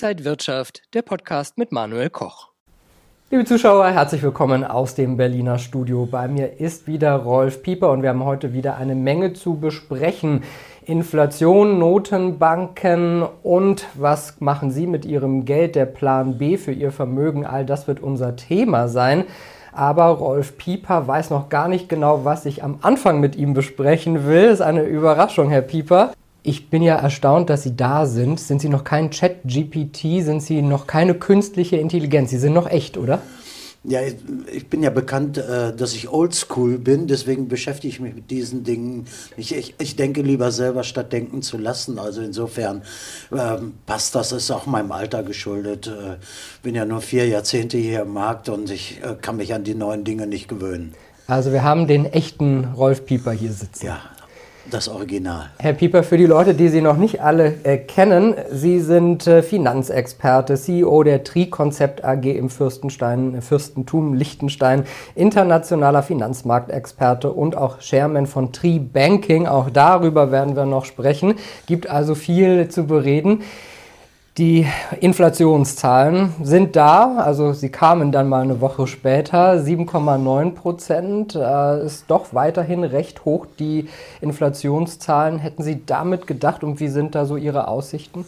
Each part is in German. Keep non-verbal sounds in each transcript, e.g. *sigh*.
Inside Wirtschaft, der Podcast mit Manuel Koch. Liebe Zuschauer, herzlich willkommen aus dem Berliner Studio. Bei mir ist wieder Rolf Pieper und wir haben heute wieder eine Menge zu besprechen. Inflation, Notenbanken und was machen Sie mit Ihrem Geld, der Plan B für Ihr Vermögen, all das wird unser Thema sein. Aber Rolf Pieper weiß noch gar nicht genau, was ich am Anfang mit ihm besprechen will. Das ist eine Überraschung, Herr Pieper. Ich bin ja erstaunt, dass Sie da sind. Sind Sie noch kein Chat-GPT? Sind Sie noch keine künstliche Intelligenz? Sie sind noch echt, oder? Ja, ich bin ja bekannt, äh, dass ich oldschool bin, deswegen beschäftige ich mich mit diesen Dingen. Ich, ich, ich denke lieber selber, statt denken zu lassen. Also insofern ähm, passt das, ist auch meinem Alter geschuldet. Äh, bin ja nur vier Jahrzehnte hier im Markt und ich äh, kann mich an die neuen Dinge nicht gewöhnen. Also wir haben den echten Rolf Pieper hier sitzen. Ja, das Original. Herr Pieper, für die Leute, die Sie noch nicht alle äh, kennen, Sie sind äh, Finanzexperte, CEO der Tri-Konzept AG im Fürstenstein, äh, Fürstentum Liechtenstein, internationaler Finanzmarktexperte und auch Chairman von Tri Banking. Auch darüber werden wir noch sprechen. Gibt also viel zu bereden. Die Inflationszahlen sind da, also sie kamen dann mal eine Woche später. 7,9 Prozent äh, ist doch weiterhin recht hoch, die Inflationszahlen. Hätten Sie damit gedacht und wie sind da so Ihre Aussichten?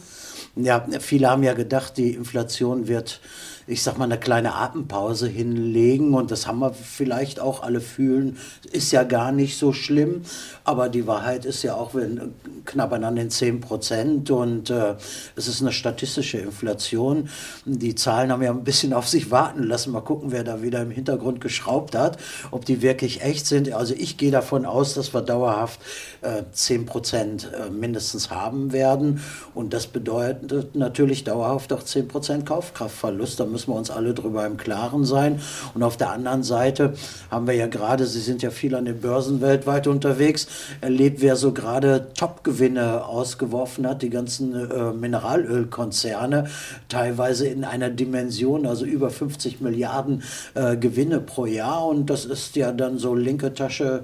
Ja, viele haben ja gedacht, die Inflation wird ich sag mal, eine kleine Atempause hinlegen und das haben wir vielleicht auch alle fühlen, ist ja gar nicht so schlimm, aber die Wahrheit ist ja auch wenn, knapp an den 10 Prozent und äh, es ist eine statistische Inflation. Die Zahlen haben ja ein bisschen auf sich warten lassen. Mal gucken, wer da wieder im Hintergrund geschraubt hat, ob die wirklich echt sind. Also ich gehe davon aus, dass wir dauerhaft äh, 10 Prozent äh, mindestens haben werden und das bedeutet natürlich dauerhaft auch 10 Prozent Kaufkraftverlust. Da müssen wir uns alle darüber im Klaren sein. Und auf der anderen Seite haben wir ja gerade, Sie sind ja viel an den Börsen weltweit unterwegs, erlebt, wer so gerade Top-Gewinne ausgeworfen hat, die ganzen äh, Mineralölkonzerne, teilweise in einer Dimension, also über 50 Milliarden äh, Gewinne pro Jahr. Und das ist ja dann so linke Tasche,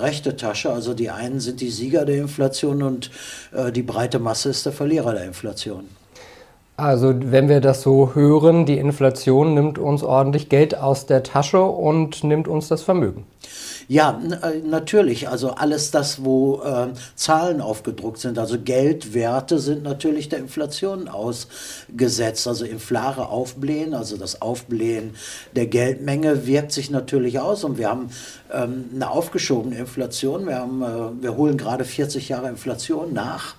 rechte Tasche. Also die einen sind die Sieger der Inflation und äh, die breite Masse ist der Verlierer der Inflation. Also wenn wir das so hören, die Inflation nimmt uns ordentlich Geld aus der Tasche und nimmt uns das Vermögen. Ja, äh, natürlich. Also alles das, wo äh, Zahlen aufgedruckt sind, also Geldwerte sind natürlich der Inflation ausgesetzt. Also inflare Aufblähen, also das Aufblähen der Geldmenge wirkt sich natürlich aus und wir haben ähm, eine aufgeschobene Inflation. Wir, haben, äh, wir holen gerade 40 Jahre Inflation nach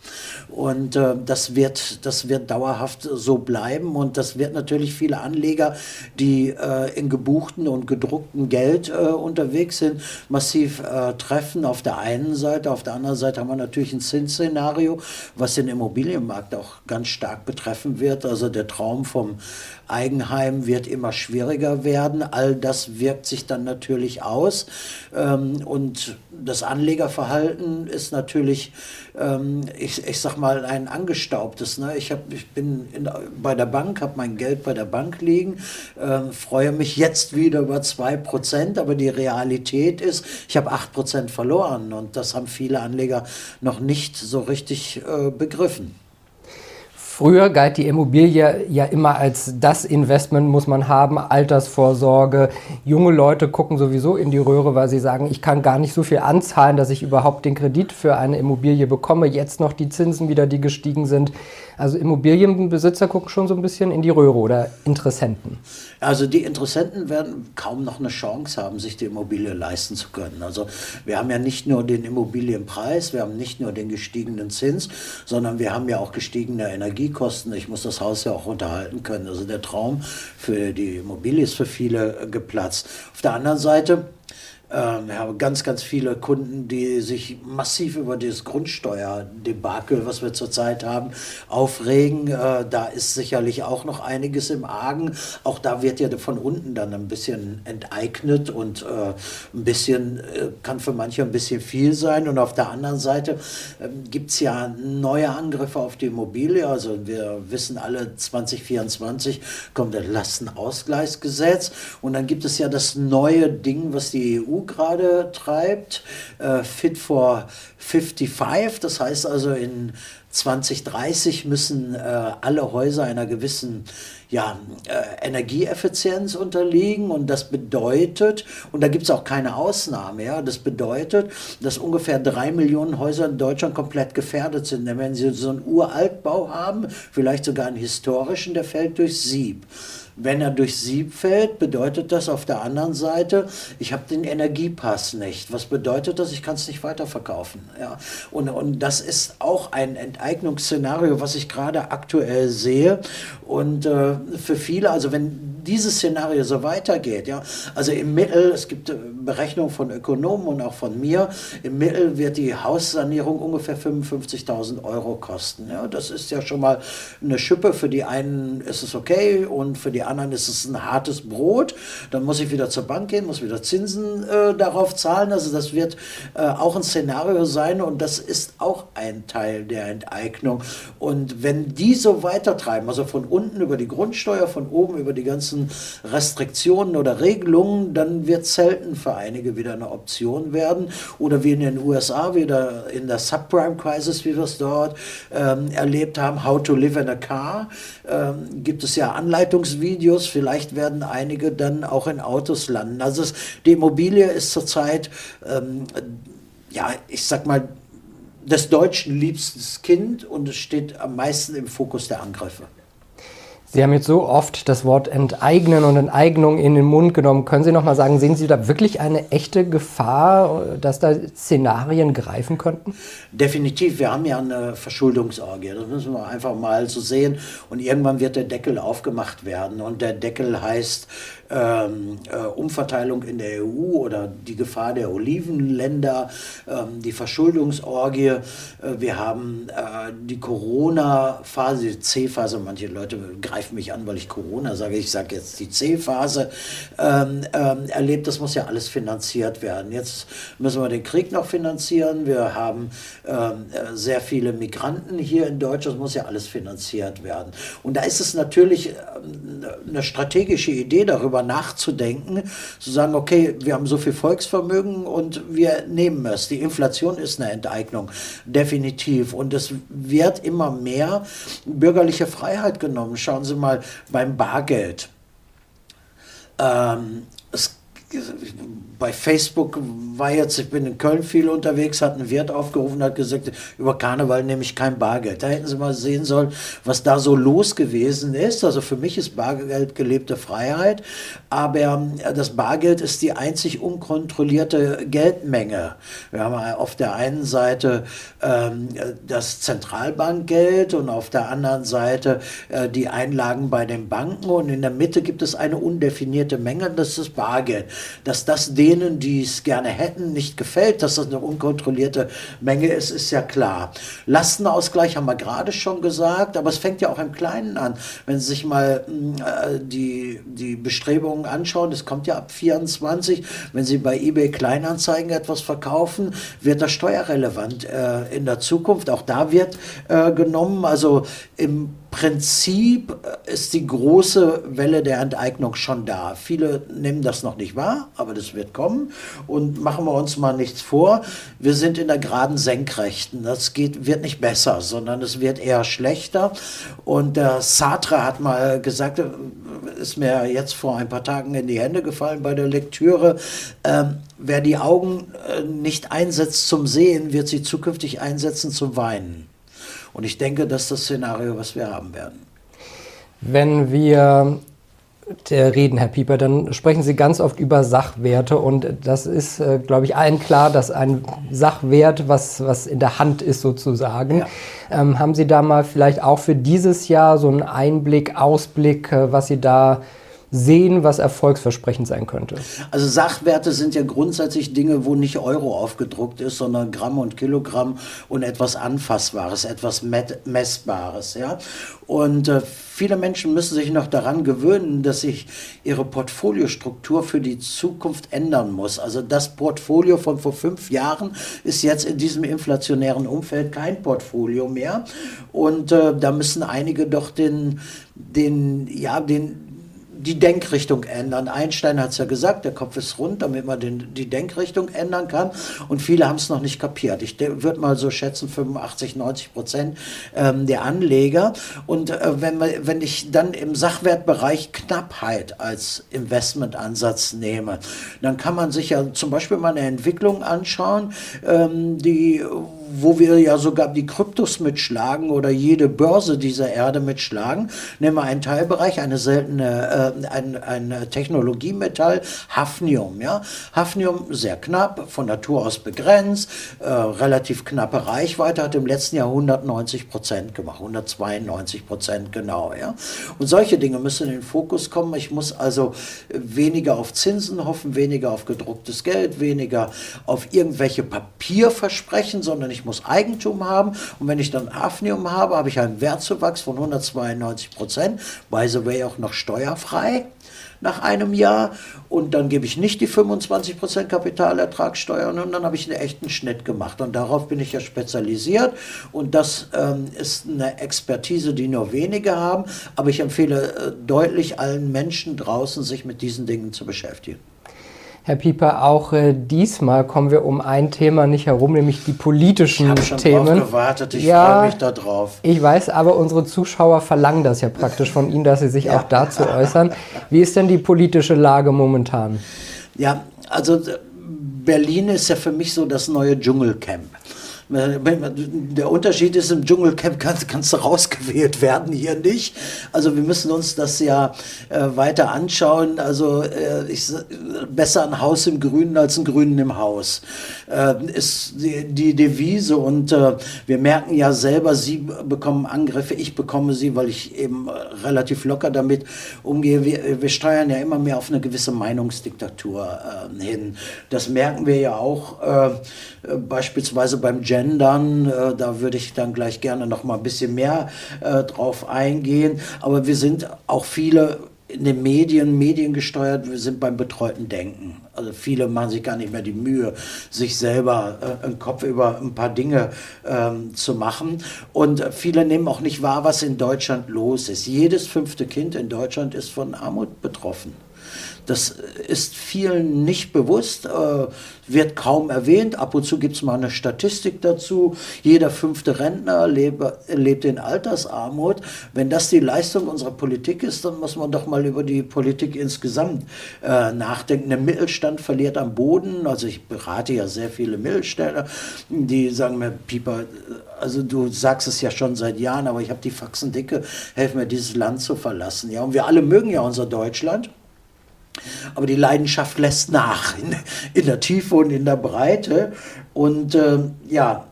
und äh, das, wird, das wird dauerhaft so bleiben und das wird natürlich viele Anleger, die äh, in gebuchten und gedruckten Geld äh, unterwegs sind, massiv äh, treffen. Auf der einen Seite, auf der anderen Seite haben wir natürlich ein Zinsszenario, was den Immobilienmarkt auch ganz stark betreffen wird. Also der Traum vom Eigenheim wird immer schwieriger werden. All das wirkt sich dann natürlich aus. Ähm, und das Anlegerverhalten ist natürlich, ähm, ich, ich sag mal, ein angestaubtes. Ne? Ich, hab, ich bin in, bei der Bank, habe mein Geld bei der Bank liegen, äh, freue mich jetzt wieder über 2%, aber die Realität ist, ich habe 8% verloren und das haben viele Anleger noch nicht so richtig äh, begriffen. Früher galt die Immobilie ja immer als das Investment muss man haben, Altersvorsorge. Junge Leute gucken sowieso in die Röhre, weil sie sagen, ich kann gar nicht so viel anzahlen, dass ich überhaupt den Kredit für eine Immobilie bekomme. Jetzt noch die Zinsen wieder, die gestiegen sind. Also Immobilienbesitzer gucken schon so ein bisschen in die Röhre oder Interessenten. Also die Interessenten werden kaum noch eine Chance haben, sich die Immobilie leisten zu können. Also wir haben ja nicht nur den Immobilienpreis, wir haben nicht nur den gestiegenen Zins, sondern wir haben ja auch gestiegene Energiekosten. Ich muss das Haus ja auch unterhalten können. Also der Traum für die Immobilie ist für viele geplatzt. Auf der anderen Seite ähm, wir haben ganz, ganz viele Kunden, die sich massiv über dieses Grundsteuerdebakel, was wir zurzeit haben, aufregen. Äh, da ist sicherlich auch noch einiges im Argen. Auch da wird ja von unten dann ein bisschen enteignet und äh, ein bisschen, äh, kann für manche ein bisschen viel sein. Und auf der anderen Seite ähm, gibt es ja neue Angriffe auf die Immobilie. Also wir wissen alle, 2024 kommt das Lastenausgleichsgesetz. Und dann gibt es ja das neue Ding, was die EU Gerade treibt, äh, Fit for 55. Das heißt also, in 2030 müssen äh, alle Häuser einer gewissen ja, äh, Energieeffizienz unterliegen und das bedeutet, und da gibt es auch keine Ausnahme, ja, das bedeutet, dass ungefähr drei Millionen Häuser in Deutschland komplett gefährdet sind. Denn wenn sie so einen Uraltbau haben, vielleicht sogar einen historischen, der fällt durch Sieb. Wenn er durch Sieb fällt, bedeutet das auf der anderen Seite, ich habe den Energiepass nicht. Was bedeutet das? Ich kann es nicht weiterverkaufen. Ja. Und, und das ist auch ein Enteignungsszenario, was ich gerade aktuell sehe. Und äh, für viele, also wenn dieses Szenario so weitergeht, ja, also im Mittel, es gibt äh, Berechnungen von Ökonomen und auch von mir, im Mittel wird die Haussanierung ungefähr 55.000 Euro kosten. Ja, das ist ja schon mal eine Schippe. Für die einen ist es okay und für die anderen ist es ein hartes Brot. Dann muss ich wieder zur Bank gehen, muss wieder Zinsen äh, darauf zahlen. Also das wird äh, auch ein Szenario sein und das ist auch ein Teil der Enteignung. Und wenn die so weitertreiben, also von unten über die Grundsteuer, von oben über die ganzen Restriktionen oder Regelungen, dann wird selten für einige wieder eine Option werden. Oder wie in den USA, wieder in der Subprime-Crisis, wie wir es dort ähm, erlebt haben, How to Live in a Car, ähm, gibt es ja Anleitungsvideos Videos, vielleicht werden einige dann auch in Autos landen. Also es, die Immobilie ist zurzeit, ähm, ja, ich sag mal, des Deutschen liebstes Kind und es steht am meisten im Fokus der Angriffe. Sie haben jetzt so oft das Wort Enteignen und Enteignung in den Mund genommen. Können Sie noch mal sagen, sehen Sie da wirklich eine echte Gefahr, dass da Szenarien greifen könnten? Definitiv. Wir haben ja eine Verschuldungsorgie. Das müssen wir einfach mal so sehen. Und irgendwann wird der Deckel aufgemacht werden. Und der Deckel heißt ähm, äh, Umverteilung in der EU oder die Gefahr der Olivenländer, ähm, die Verschuldungsorgie. Äh, wir haben äh, die Corona-Phase, C-Phase. Manche Leute greifen mich an, weil ich Corona sage. Ich sage jetzt die C-Phase ähm, ähm, erlebt. Das muss ja alles finanziert werden. Jetzt müssen wir den Krieg noch finanzieren. Wir haben ähm, äh, sehr viele Migranten hier in Deutschland. Das muss ja alles finanziert werden. Und da ist es natürlich ähm, eine strategische Idee darüber, darüber nachzudenken, zu sagen, okay, wir haben so viel Volksvermögen und wir nehmen es. Die Inflation ist eine Enteignung, definitiv. Und es wird immer mehr bürgerliche Freiheit genommen. Schauen Sie mal beim Bargeld. Ähm, bei Facebook war jetzt, ich bin in Köln viel unterwegs, hat einen Wirt aufgerufen, hat gesagt, über Karneval nehme ich kein Bargeld. Da hätten Sie mal sehen sollen, was da so los gewesen ist. Also für mich ist Bargeld gelebte Freiheit, aber äh, das Bargeld ist die einzig unkontrollierte Geldmenge. Wir haben auf der einen Seite ähm, das Zentralbankgeld und auf der anderen Seite äh, die Einlagen bei den Banken und in der Mitte gibt es eine undefinierte Menge, das ist Bargeld dass das denen, die es gerne hätten, nicht gefällt, dass das eine unkontrollierte Menge ist, ist ja klar. Lastenausgleich haben wir gerade schon gesagt, aber es fängt ja auch im Kleinen an. Wenn Sie sich mal äh, die, die Bestrebungen anschauen, das kommt ja ab 24, wenn Sie bei eBay Kleinanzeigen etwas verkaufen, wird das steuerrelevant äh, in der Zukunft. Auch da wird äh, genommen, also im Prinzip äh, ist die große Welle der Enteignung schon da. Viele nehmen das noch nicht wahr, aber das wird kommen. Und machen wir uns mal nichts vor, wir sind in der geraden Senkrechten. Das geht, wird nicht besser, sondern es wird eher schlechter. Und der Sartre hat mal gesagt, äh, ist mir jetzt vor ein paar Tagen in die Hände gefallen bei der Lektüre, äh, wer die Augen äh, nicht einsetzt zum Sehen, wird sie zukünftig einsetzen zum Weinen. Und ich denke, das ist das Szenario, was wir haben werden. Wenn wir der reden, Herr Pieper, dann sprechen Sie ganz oft über Sachwerte und das ist, äh, glaube ich, allen klar, dass ein Sachwert, was, was in der Hand ist sozusagen. Ja. Ähm, haben Sie da mal vielleicht auch für dieses Jahr so einen Einblick, Ausblick, äh, was Sie da sehen, was erfolgsversprechend sein könnte? Also Sachwerte sind ja grundsätzlich Dinge, wo nicht Euro aufgedruckt ist, sondern Gramm und Kilogramm und etwas Anfassbares, etwas Messbares. Ja? Und äh, viele Menschen müssen sich noch daran gewöhnen, dass sich ihre Portfoliostruktur für die Zukunft ändern muss. Also das Portfolio von vor fünf Jahren ist jetzt in diesem inflationären Umfeld kein Portfolio mehr. Und äh, da müssen einige doch den, den, ja, den, die Denkrichtung ändern. Einstein hat es ja gesagt, der Kopf ist rund, damit man den, die Denkrichtung ändern kann. Und viele haben es noch nicht kapiert. Ich würde mal so schätzen, 85, 90 Prozent ähm, der Anleger. Und äh, wenn, man, wenn ich dann im Sachwertbereich Knappheit als Investmentansatz nehme, dann kann man sich ja zum Beispiel mal eine Entwicklung anschauen, ähm, die wo wir ja sogar die Kryptos mitschlagen oder jede Börse dieser Erde mitschlagen. Nehmen wir einen Teilbereich, eine seltene, äh, ein, ein Technologiemetall, Hafnium. Ja? Hafnium sehr knapp, von Natur aus begrenzt, äh, relativ knappe Reichweite, hat im letzten Jahr 190 Prozent gemacht, 192 Prozent genau. Ja? Und solche Dinge müssen in den Fokus kommen. Ich muss also weniger auf Zinsen hoffen, weniger auf gedrucktes Geld, weniger auf irgendwelche Papierversprechen, sondern ich ich muss Eigentum haben. Und wenn ich dann Hafnium habe, habe ich einen Wertzuwachs von 192 Prozent, by the way auch noch steuerfrei nach einem Jahr. Und dann gebe ich nicht die 25% Kapitalertragssteuer und dann habe ich einen echten Schnitt gemacht. Und darauf bin ich ja spezialisiert. Und das ähm, ist eine Expertise, die nur wenige haben, aber ich empfehle äh, deutlich allen Menschen draußen, sich mit diesen Dingen zu beschäftigen. Herr Pieper, auch äh, diesmal kommen wir um ein Thema nicht herum, nämlich die politischen ich schon Themen. Drauf gewartet, ich ja, freue mich darauf. Ich weiß, aber unsere Zuschauer verlangen das ja praktisch von Ihnen, dass Sie sich ja. auch dazu äußern. Wie ist denn die politische Lage momentan? Ja, also Berlin ist ja für mich so das neue Dschungelcamp. Der Unterschied ist, im Dschungelcamp *laughs* kannst, kannst du rausgewählt werden, hier nicht. Also wir müssen uns das ja äh, weiter anschauen. Also äh, ich, besser ein Haus im Grünen als ein Grünen im Haus äh, ist die, die, Devise. Und äh, wir merken ja selber, Sie bekommen Angriffe, ich bekomme sie, weil ich eben relativ locker damit umgehe. Wir, wir steuern ja immer mehr auf eine gewisse Meinungsdiktatur äh, hin. Das merken wir ja auch äh, beispielsweise beim Gender Gendern. Äh, da würde ich dann gleich gerne noch mal ein bisschen mehr äh, drauf eingehen. Aber wir sind auch viele in den Medien, mediengesteuert, wir sind beim betreuten Denken. Also viele machen sich gar nicht mehr die Mühe, sich selber äh, einen Kopf über ein paar Dinge ähm, zu machen. Und viele nehmen auch nicht wahr, was in Deutschland los ist. Jedes fünfte Kind in Deutschland ist von Armut betroffen. Das ist vielen nicht bewusst, äh, wird kaum erwähnt. Ab und zu gibt es mal eine Statistik dazu. Jeder fünfte Rentner lebe, lebt in Altersarmut. Wenn das die Leistung unserer Politik ist, dann muss man doch mal über die Politik insgesamt äh, nachdenken. Der Mittelstand verliert am Boden. Also ich berate ja sehr viele Mittelständler, die sagen mir, Pieper, also du sagst es ja schon seit Jahren, aber ich habe die Faxen dicke, helf mir dieses Land zu verlassen. Ja, und wir alle mögen ja unser Deutschland. Aber die Leidenschaft lässt nach in, in der Tiefe und in der Breite. Und äh, ja,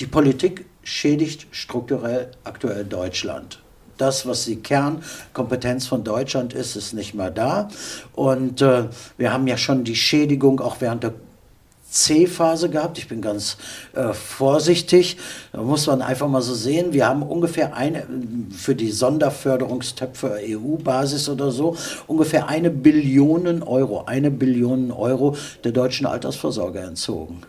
die Politik schädigt strukturell aktuell Deutschland. Das, was die Kernkompetenz von Deutschland ist, ist nicht mehr da. Und äh, wir haben ja schon die Schädigung auch während der C-Phase gehabt. Ich bin ganz äh, vorsichtig. Da muss man einfach mal so sehen. Wir haben ungefähr eine, für die Sonderförderungstöpfe EU-Basis oder so, ungefähr eine Billion Euro, eine Billion Euro der deutschen Altersvorsorge entzogen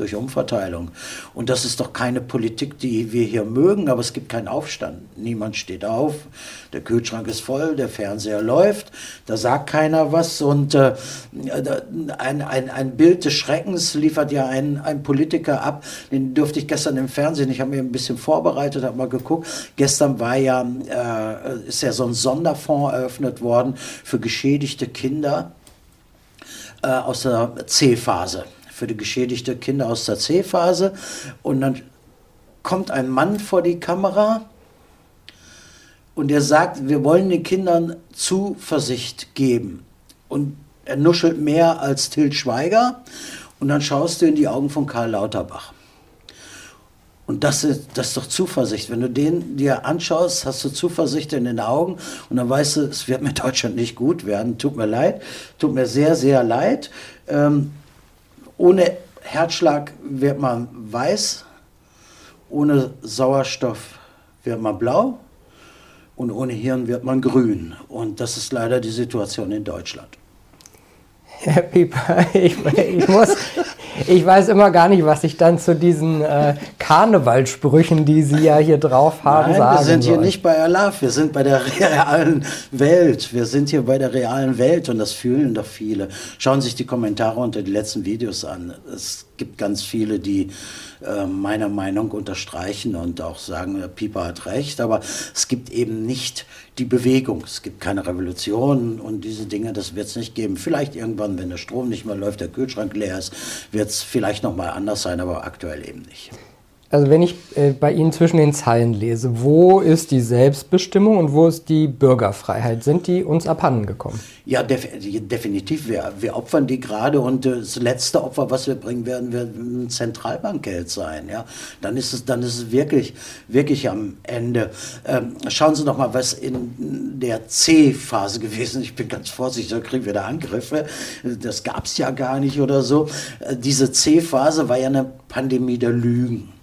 durch Umverteilung. Und das ist doch keine Politik, die wir hier mögen, aber es gibt keinen Aufstand. Niemand steht auf, der Kühlschrank ist voll, der Fernseher läuft, da sagt keiner was. Und äh, ein, ein, ein Bild des Schreckens liefert ja ein, ein Politiker ab, den durfte ich gestern im Fernsehen, ich habe mir ein bisschen vorbereitet, habe mal geguckt. Gestern war ja, äh, ist ja so ein Sonderfonds eröffnet worden für geschädigte Kinder äh, aus der C-Phase für die geschädigte Kinder aus der C-Phase. Und dann kommt ein Mann vor die Kamera und er sagt, wir wollen den Kindern Zuversicht geben. Und er nuschelt mehr als Til Schweiger. Und dann schaust du in die Augen von Karl Lauterbach. Und das ist, das ist doch Zuversicht. Wenn du den dir anschaust, hast du Zuversicht in den Augen und dann weißt du, es wird mit Deutschland nicht gut werden. Tut mir leid, tut mir sehr, sehr leid. Ähm, ohne Herzschlag wird man weiß, ohne Sauerstoff wird man blau und ohne Hirn wird man grün. Und das ist leider die Situation in Deutschland. Herr Pieper, *laughs* ich, ich, muss, ich weiß immer gar nicht, was ich dann zu diesen äh, Karnevalsprüchen, die Sie ja hier drauf haben, Nein, sagen wir sind soll. hier nicht bei Allah, wir sind bei der *laughs* realen Welt. Wir sind hier bei der realen Welt und das fühlen doch viele. Schauen Sie sich die Kommentare unter die letzten Videos an. Es gibt ganz viele, die äh, meiner Meinung unterstreichen und auch sagen, Pieper hat recht, aber es gibt eben nicht die Bewegung. Es gibt keine Revolution und diese Dinge, das wird es nicht geben. Vielleicht irgendwann, wenn der Strom nicht mehr läuft, der Kühlschrank leer ist, wird es vielleicht noch mal anders sein, aber aktuell eben nicht. Also wenn ich äh, bei Ihnen zwischen den Zeilen lese, wo ist die Selbstbestimmung und wo ist die Bürgerfreiheit? Sind die uns abhanden gekommen? Ja, def definitiv. Wir, wir opfern die gerade und äh, das letzte Opfer, was wir bringen werden, wird ein Zentralbankgeld sein. Ja, dann ist es, dann ist es wirklich, wirklich am Ende. Ähm, schauen Sie noch mal, was in der C-Phase gewesen ist. Ich bin ganz vorsichtig, da kriegen wir da Angriffe. Das gab es ja gar nicht oder so. Äh, diese C-Phase war ja eine Pandemie der Lügen.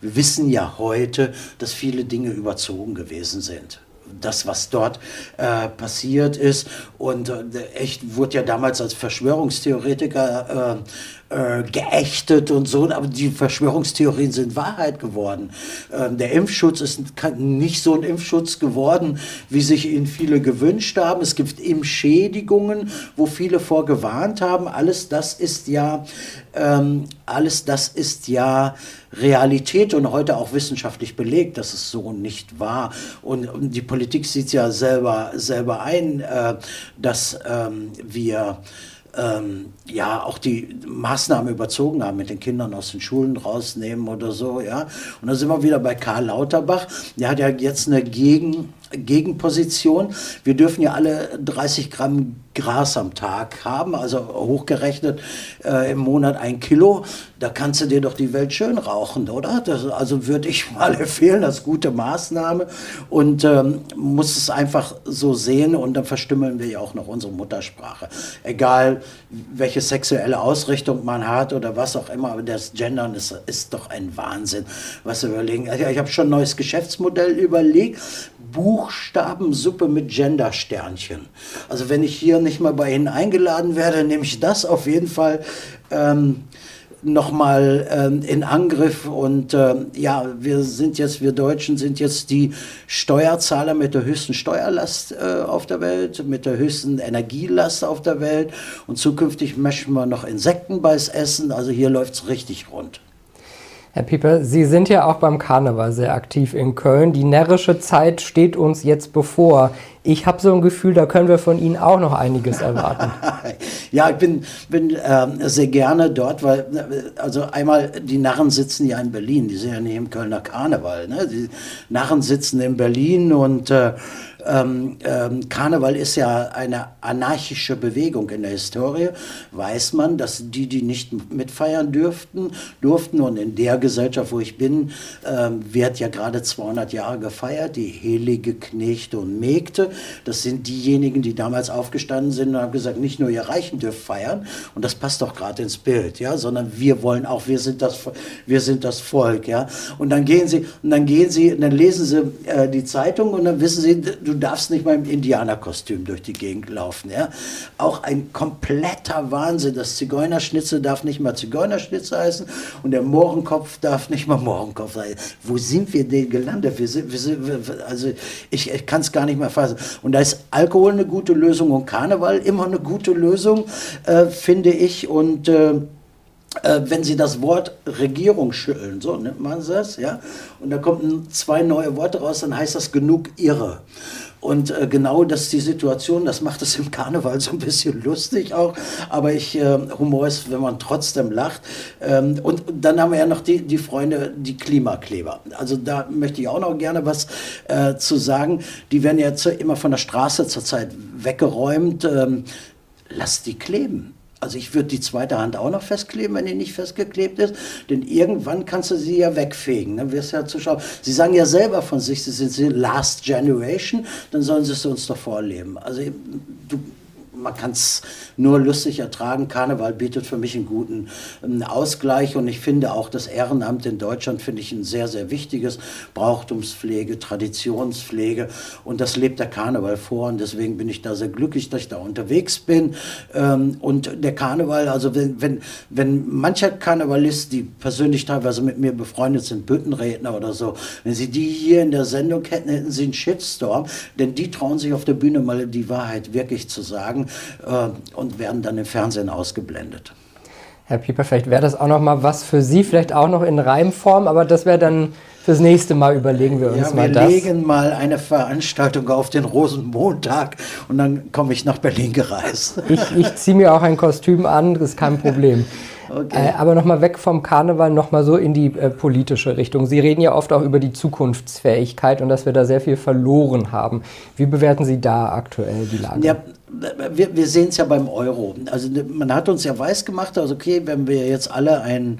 Wir wissen ja heute, dass viele Dinge überzogen gewesen sind das, was dort äh, passiert ist. Und äh, echt wurde ja damals als Verschwörungstheoretiker äh, äh, geächtet und so, aber die Verschwörungstheorien sind Wahrheit geworden. Ähm, der Impfschutz ist nicht so ein Impfschutz geworden, wie sich ihn viele gewünscht haben. Es gibt Impfschädigungen, wo viele vorgewarnt haben. Alles das ist ja, ähm, alles das ist ja Realität und heute auch wissenschaftlich belegt, dass es so nicht war. Und, und die Politik sieht ja selber, selber ein, äh, dass ähm, wir ähm, ja auch die Maßnahmen überzogen haben, mit den Kindern aus den Schulen rausnehmen oder so, ja. Und da sind wir wieder bei Karl Lauterbach. Der hat ja jetzt eine Gegen, Gegenposition. Wir dürfen ja alle 30 Gramm Gras am Tag haben, also hochgerechnet äh, im Monat ein Kilo, da kannst du dir doch die Welt schön rauchen, oder? Das, also würde ich *laughs* mal empfehlen, das ist gute Maßnahme und ähm, muss es einfach so sehen und dann verstümmeln wir ja auch noch unsere Muttersprache. Egal, welche sexuelle Ausrichtung man hat oder was auch immer, aber das Gendern ist, ist doch ein Wahnsinn, was überlegen. Also ich habe schon ein neues Geschäftsmodell überlegt, Buchstabensuppe mit Gendersternchen. Also wenn ich hier nicht mal bei Ihnen eingeladen werde, nehme ich das auf jeden Fall ähm, nochmal ähm, in Angriff. Und ähm, ja, wir sind jetzt, wir Deutschen sind jetzt die Steuerzahler mit der höchsten Steuerlast äh, auf der Welt, mit der höchsten Energielast auf der Welt. Und zukünftig möchten wir noch Insektenbeiß essen. Also hier läuft es richtig rund. Herr Pieper, Sie sind ja auch beim Karneval sehr aktiv in Köln. Die närrische Zeit steht uns jetzt bevor. Ich habe so ein Gefühl, da können wir von Ihnen auch noch einiges erwarten. *laughs* ja, ich bin, bin ähm, sehr gerne dort, weil also einmal die Narren sitzen ja in Berlin, die sind ja nicht im Kölner Karneval. Ne? Die Narren sitzen in Berlin und äh, ähm, ähm, Karneval ist ja eine anarchische Bewegung in der Historie, weiß man, dass die, die nicht mitfeiern dürften, durften und in der Gesellschaft, wo ich bin, ähm, wird ja gerade 200 Jahre gefeiert, die Heilige Knechte und Mägde, das sind diejenigen, die damals aufgestanden sind und haben gesagt, nicht nur ihr Reichen dürft feiern und das passt doch gerade ins Bild, ja, sondern wir wollen auch, wir sind das, wir sind das Volk, ja, und dann gehen sie, und dann gehen sie, dann lesen sie äh, die Zeitung und dann wissen sie, du darfst nicht mal im Indianerkostüm durch die Gegend laufen. Ja? Auch ein kompletter Wahnsinn. Das Zigeunerschnitzel darf nicht mal Zigeunerschnitzel heißen und der Mohrenkopf darf nicht mal Mohrenkopf sein. Wo sind wir denn gelandet? Wir sind, wir sind, also ich, ich kann es gar nicht mehr fassen. Und da ist Alkohol eine gute Lösung und Karneval immer eine gute Lösung, äh, finde ich. Und äh, äh, wenn Sie das Wort Regierung schütteln, so nennt man das, ja, und da kommen zwei neue Worte raus, dann heißt das genug Irre. Und äh, genau das ist die Situation, das macht es im Karneval so ein bisschen lustig auch, aber ich, äh, Humor ist, wenn man trotzdem lacht. Ähm, und dann haben wir ja noch die, die Freunde, die Klimakleber. Also da möchte ich auch noch gerne was äh, zu sagen. Die werden jetzt immer von der Straße zurzeit weggeräumt. Ähm, lasst die kleben also ich würde die zweite Hand auch noch festkleben, wenn die nicht festgeklebt ist, denn irgendwann kannst du sie ja wegfegen. Dann wirst du ja zuschauen. Sie sagen ja selber von sich, sie sind die Last Generation, dann sollen sie es uns doch vorleben. Also du man kann es nur lustig ertragen. Karneval bietet für mich einen guten einen Ausgleich und ich finde auch das Ehrenamt in Deutschland finde ich ein sehr, sehr wichtiges. Brauchtumspflege, Traditionspflege und das lebt der Karneval vor und deswegen bin ich da sehr glücklich, dass ich da unterwegs bin. Ähm, und der Karneval, also wenn, wenn, wenn mancher Karnevalist, die persönlich teilweise mit mir befreundet sind, Büttenredner oder so, wenn sie die hier in der Sendung hätten, hätten sie einen Shitstorm, denn die trauen sich auf der Bühne mal die Wahrheit wirklich zu sagen äh, und werden dann im Fernsehen ausgeblendet. Herr Pieper, vielleicht wäre das auch noch mal was für Sie, vielleicht auch noch in Reimform, aber das wäre dann fürs nächste Mal überlegen wir uns ja, mal wir das. Wir legen mal eine Veranstaltung auf den Rosenmontag und dann komme ich nach Berlin gereist. Ich, ich ziehe mir auch ein Kostüm an, das ist kein *laughs* Problem. Okay. Äh, aber nochmal weg vom Karneval, nochmal so in die äh, politische Richtung. Sie reden ja oft auch über die Zukunftsfähigkeit und dass wir da sehr viel verloren haben. Wie bewerten Sie da aktuell die Lage? Ja, wir, wir sehen es ja beim Euro. Also man hat uns ja weiß gemacht, also okay, wenn wir jetzt alle ein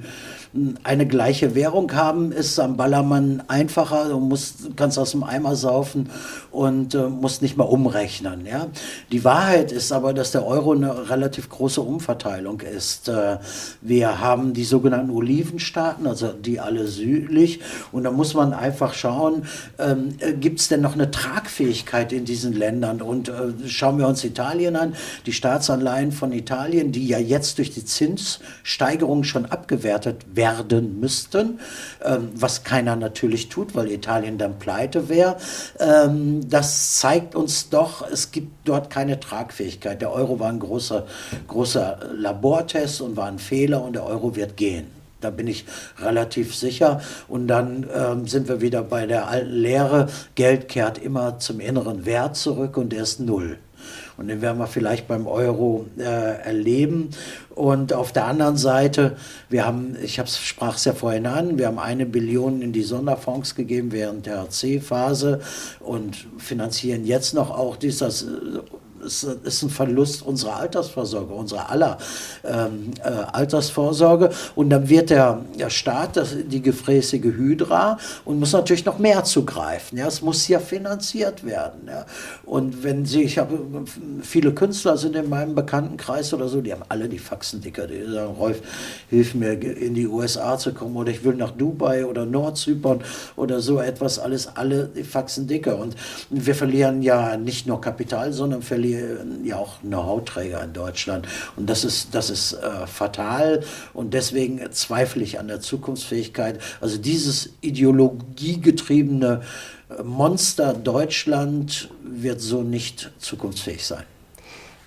eine gleiche Währung haben, ist am Ballermann einfacher. Du musst, kannst aus dem Eimer saufen und äh, musst nicht mal umrechnen. Ja? Die Wahrheit ist aber, dass der Euro eine relativ große Umverteilung ist. Äh, wir haben die sogenannten Olivenstaaten, also die alle südlich. Und da muss man einfach schauen, ähm, äh, gibt es denn noch eine Tragfähigkeit in diesen Ländern? Und äh, schauen wir uns Italien an, die Staatsanleihen von Italien, die ja jetzt durch die Zinssteigerung schon abgewertet werden werden müssten, ähm, was keiner natürlich tut, weil Italien dann pleite wäre. Ähm, das zeigt uns doch, es gibt dort keine Tragfähigkeit. Der Euro war ein großer, großer Labortest und war ein Fehler und der Euro wird gehen. Da bin ich relativ sicher. Und dann ähm, sind wir wieder bei der alten Lehre. Geld kehrt immer zum inneren Wert zurück und der ist null. Und den werden wir vielleicht beim Euro äh, erleben. Und auf der anderen Seite, wir haben, ich sprach es ja vorhin an, wir haben eine Billion in die Sonderfonds gegeben während der C-Phase und finanzieren jetzt noch auch dieses es ist ein Verlust unserer Altersvorsorge, unserer aller ähm, äh, Altersvorsorge. Und dann wird der, der Staat das, die gefräßige Hydra und muss natürlich noch mehr zugreifen. Ja? Es muss ja finanziert werden. Ja? Und wenn Sie, ich habe viele Künstler sind in meinem Bekanntenkreis oder so, die haben alle die Faxen dicker. Die sagen, Rolf, hilf mir in die USA zu kommen oder ich will nach Dubai oder Nordzypern oder so etwas, alles, alle die Faxen dicker. Und wir verlieren ja nicht nur Kapital, sondern verlieren ja auch Know-how-Träger in Deutschland. Und das ist, das ist äh, fatal. Und deswegen zweifle ich an der Zukunftsfähigkeit. Also dieses ideologiegetriebene äh, Monster Deutschland wird so nicht zukunftsfähig sein.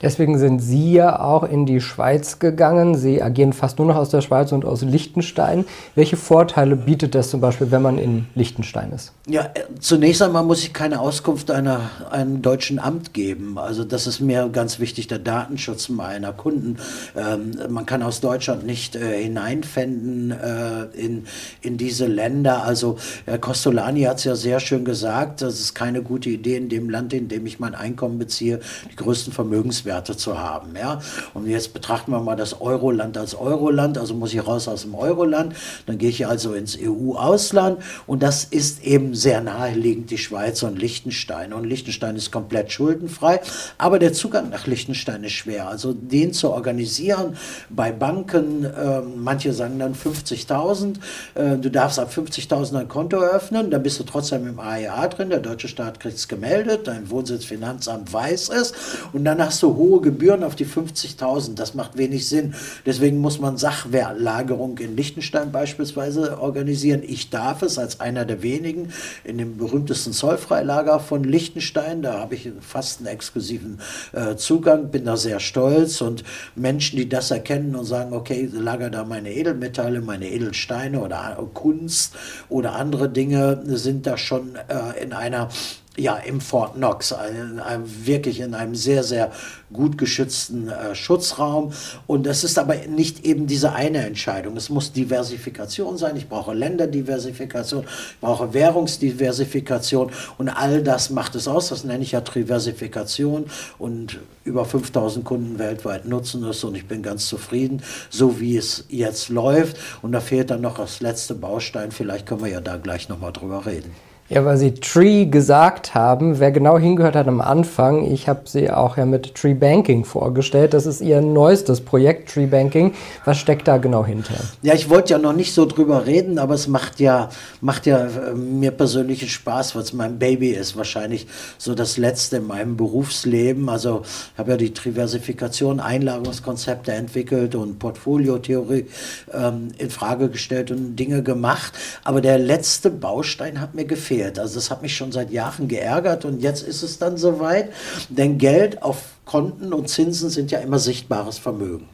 Deswegen sind Sie ja auch in die Schweiz gegangen. Sie agieren fast nur noch aus der Schweiz und aus Liechtenstein. Welche Vorteile bietet das zum Beispiel, wenn man in Liechtenstein ist? Ja, äh, zunächst einmal muss ich keine Auskunft einer, einem deutschen Amt geben. Also das ist mir ganz wichtig, der Datenschutz meiner Kunden. Ähm, man kann aus Deutschland nicht äh, hineinfänden äh, in, in diese Länder. Also Herr Costolani hat es ja sehr schön gesagt, das ist keine gute Idee, in dem Land, in dem ich mein Einkommen beziehe, die größten Vermögenswerte Werte zu haben. Ja? Und jetzt betrachten wir mal das Euroland als Euroland, also muss ich raus aus dem Euroland, dann gehe ich also ins EU-Ausland und das ist eben sehr naheliegend die Schweiz und Liechtenstein. Und Liechtenstein ist komplett schuldenfrei, aber der Zugang nach Liechtenstein ist schwer. Also den zu organisieren bei Banken, äh, manche sagen dann 50.000, äh, du darfst ab 50.000 ein Konto eröffnen, dann bist du trotzdem im AEA drin, der deutsche Staat kriegt es gemeldet, dein Wohnsitzfinanzamt weiß es und dann hast du hohe Gebühren auf die 50.000. Das macht wenig Sinn. Deswegen muss man Sachwerlagerung in Liechtenstein beispielsweise organisieren. Ich darf es als einer der wenigen in dem berühmtesten Zollfreilager von Liechtenstein. Da habe ich fast einen exklusiven äh, Zugang, bin da sehr stolz und Menschen, die das erkennen und sagen, okay, lager da meine Edelmetalle, meine Edelsteine oder Kunst oder andere Dinge, sind da schon äh, in einer ja, im Fort Knox, ein, ein, wirklich in einem sehr, sehr gut geschützten äh, Schutzraum. Und es ist aber nicht eben diese eine Entscheidung. Es muss Diversifikation sein. Ich brauche Länderdiversifikation, ich brauche Währungsdiversifikation und all das macht es aus. Das nenne ich ja Triversifikation und über 5000 Kunden weltweit nutzen es und ich bin ganz zufrieden, so wie es jetzt läuft. Und da fehlt dann noch das letzte Baustein. Vielleicht können wir ja da gleich nochmal drüber reden. Ja, weil Sie Tree gesagt haben, wer genau hingehört hat am Anfang, ich habe Sie auch ja mit Tree Banking vorgestellt. Das ist Ihr neuestes Projekt, Tree Banking. Was steckt da genau hinter? Ja, ich wollte ja noch nicht so drüber reden, aber es macht ja, macht ja äh, mir persönlichen Spaß, was mein Baby ist. Wahrscheinlich so das letzte in meinem Berufsleben. Also ich habe ja die Diversifikation, Einlagerungskonzepte entwickelt und Portfoliotheorie ähm, in Frage gestellt und Dinge gemacht. Aber der letzte Baustein hat mir gefehlt gefehlt. Also das hat mich schon seit Jahren geärgert und jetzt ist es dann soweit. Denn Geld auf Konten und Zinsen sind ja immer sichtbares Vermögen.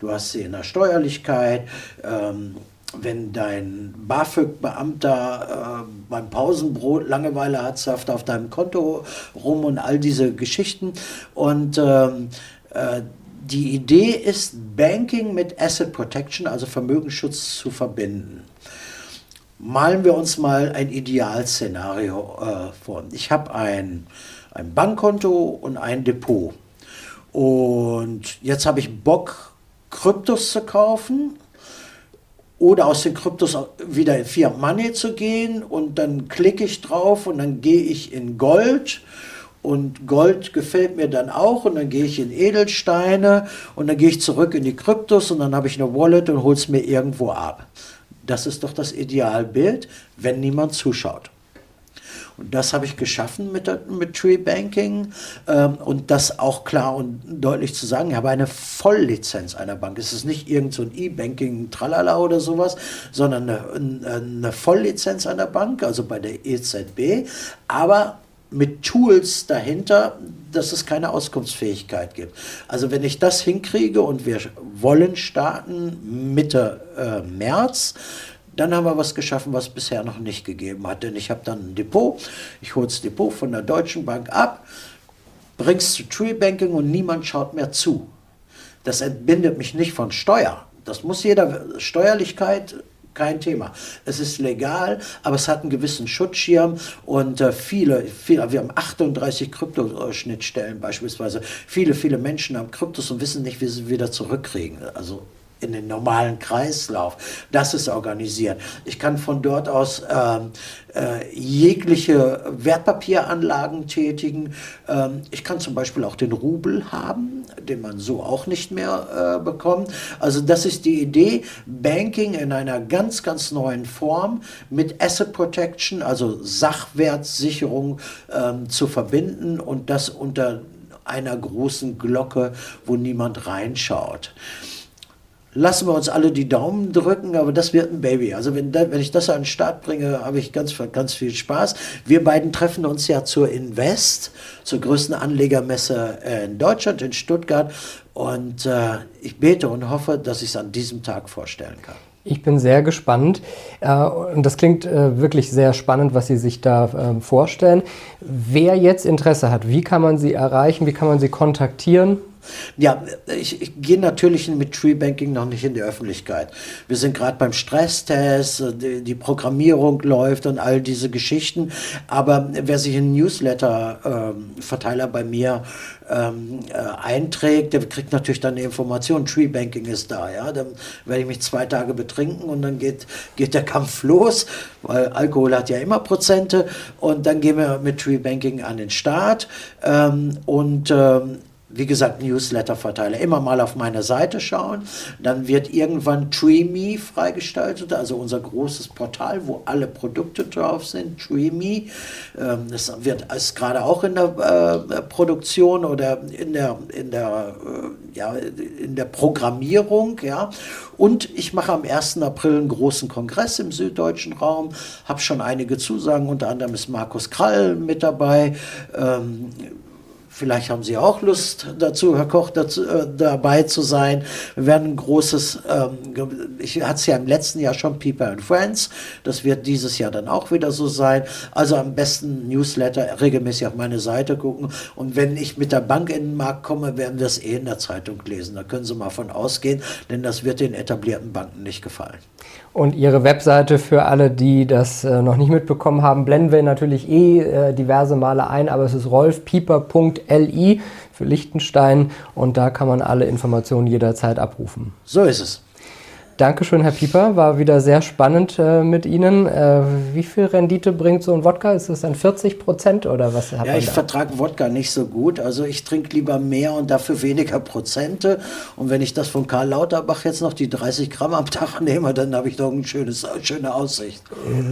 Du hast sie in der Steuerlichkeit. Ähm, wenn dein BAföG-Beamter äh, beim Pausenbrot Langeweile hat, surft auf deinem Konto rum und all diese Geschichten. Und ähm, äh, die Idee ist, Banking mit Asset Protection, also Vermögensschutz, zu verbinden malen wir uns mal ein Idealszenario äh, vor. Ich habe ein, ein Bankkonto und ein Depot. Und jetzt habe ich Bock, Kryptos zu kaufen oder aus den Kryptos wieder in Fiat Money zu gehen und dann klicke ich drauf und dann gehe ich in Gold und Gold gefällt mir dann auch und dann gehe ich in Edelsteine und dann gehe ich zurück in die Kryptos und dann habe ich eine Wallet und hole es mir irgendwo ab. Das ist doch das Idealbild, wenn niemand zuschaut. Und das habe ich geschaffen mit, mit Tree Banking ähm, und das auch klar und deutlich zu sagen. Ich habe eine Volllizenz einer Bank. Es ist nicht irgend so ein E-Banking, Tralala oder sowas, sondern eine, eine Volllizenz einer Bank, also bei der EZB. Aber mit Tools dahinter, dass es keine Auskunftsfähigkeit gibt. Also wenn ich das hinkriege und wir wollen starten Mitte äh, März, dann haben wir was geschaffen, was es bisher noch nicht gegeben hat. Denn ich habe dann ein Depot, ich hole das Depot von der Deutschen Bank ab, bring's zu Tree Banking und niemand schaut mehr zu. Das entbindet mich nicht von Steuer. Das muss jeder, Steuerlichkeit kein Thema. Es ist legal, aber es hat einen gewissen Schutzschirm und äh, viele, viele, wir haben 38 Kryptoschnittstellen beispielsweise. Viele, viele Menschen haben Kryptos und wissen nicht, wie sie wieder zurückkriegen. Also in den normalen Kreislauf. Das ist organisiert. Ich kann von dort aus ähm, äh, jegliche Wertpapieranlagen tätigen. Ähm, ich kann zum Beispiel auch den Rubel haben, den man so auch nicht mehr äh, bekommt. Also das ist die Idee, Banking in einer ganz, ganz neuen Form mit Asset Protection, also Sachwertsicherung ähm, zu verbinden und das unter einer großen Glocke, wo niemand reinschaut lassen wir uns alle die Daumen drücken, aber das wird ein Baby. Also wenn, wenn ich das an den Start bringe, habe ich ganz, ganz viel Spaß. Wir beiden treffen uns ja zur Invest, zur größten Anlegermesse äh, in Deutschland, in Stuttgart. Und äh, ich bete und hoffe, dass ich es an diesem Tag vorstellen kann. Ich bin sehr gespannt. Äh, und das klingt äh, wirklich sehr spannend, was Sie sich da ähm, vorstellen. Wer jetzt Interesse hat, wie kann man Sie erreichen? Wie kann man Sie kontaktieren? Ja, ich, ich gehe natürlich mit Tree Banking noch nicht in die Öffentlichkeit. Wir sind gerade beim Stresstest, die, die, Programmierung läuft und all diese Geschichten. Aber wer sich in Newsletter-Verteiler ähm, bei mir ähm, äh, einträgt, der kriegt natürlich dann eine Information, Tree Banking ist da. Ja? Dann werde ich mich zwei Tage betrinken und dann geht, geht der Kampf *laughs* los, weil Alkohol hat ja immer Prozente. Und dann gehen wir mit Tree Banking an den Start. Ähm, und ähm, wie gesagt, Newsletter-Verteiler. Immer mal auf meine Seite schauen. Dann wird irgendwann TreeMe freigestaltet, also unser großes Portal, wo alle Produkte drauf sind. TreeMe. Ähm, das wird ist gerade auch in der äh, Produktion oder in der, in der, äh, ja, in der Programmierung. Ja. Und ich mache am 1. April einen großen Kongress im süddeutschen Raum. Habe schon einige Zusagen, unter anderem ist Markus Krall mit dabei. Ähm, Vielleicht haben Sie auch Lust dazu, Herr Koch, dazu, äh, dabei zu sein. Wir werden ein großes, ähm, ich hatte es ja im letzten Jahr schon People and Friends, das wird dieses Jahr dann auch wieder so sein. Also am besten Newsletter regelmäßig auf meine Seite gucken. Und wenn ich mit der Bank in den Markt komme, werden wir es eh in der Zeitung lesen. Da können Sie mal von ausgehen, denn das wird den etablierten Banken nicht gefallen. Und Ihre Webseite für alle, die das äh, noch nicht mitbekommen haben, blenden wir natürlich eh äh, diverse Male ein, aber es ist rolfpieper.li für Liechtenstein und da kann man alle Informationen jederzeit abrufen. So ist es. Dankeschön, Herr Pieper. War wieder sehr spannend äh, mit Ihnen. Äh, wie viel Rendite bringt so ein Wodka? Ist es dann 40 Prozent oder was hat Ja, ich vertrage Wodka nicht so gut. Also ich trinke lieber mehr und dafür weniger Prozente. Und wenn ich das von Karl Lauterbach jetzt noch die 30 Gramm am Tag nehme, dann habe ich doch eine schönes, schöne Aussicht.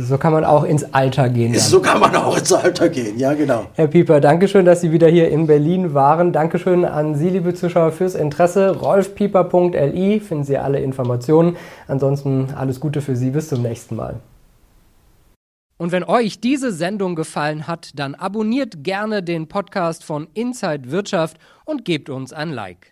So kann man auch ins Alter gehen. Dann. So kann man auch ins Alter gehen, ja genau. Herr Pieper, Dankeschön, dass Sie wieder hier in Berlin waren. Dankeschön an Sie, liebe Zuschauer, fürs Interesse. rolfpieper.li finden Sie alle Informationen. Ansonsten alles Gute für Sie. Bis zum nächsten Mal. Und wenn euch diese Sendung gefallen hat, dann abonniert gerne den Podcast von Inside Wirtschaft und gebt uns ein Like.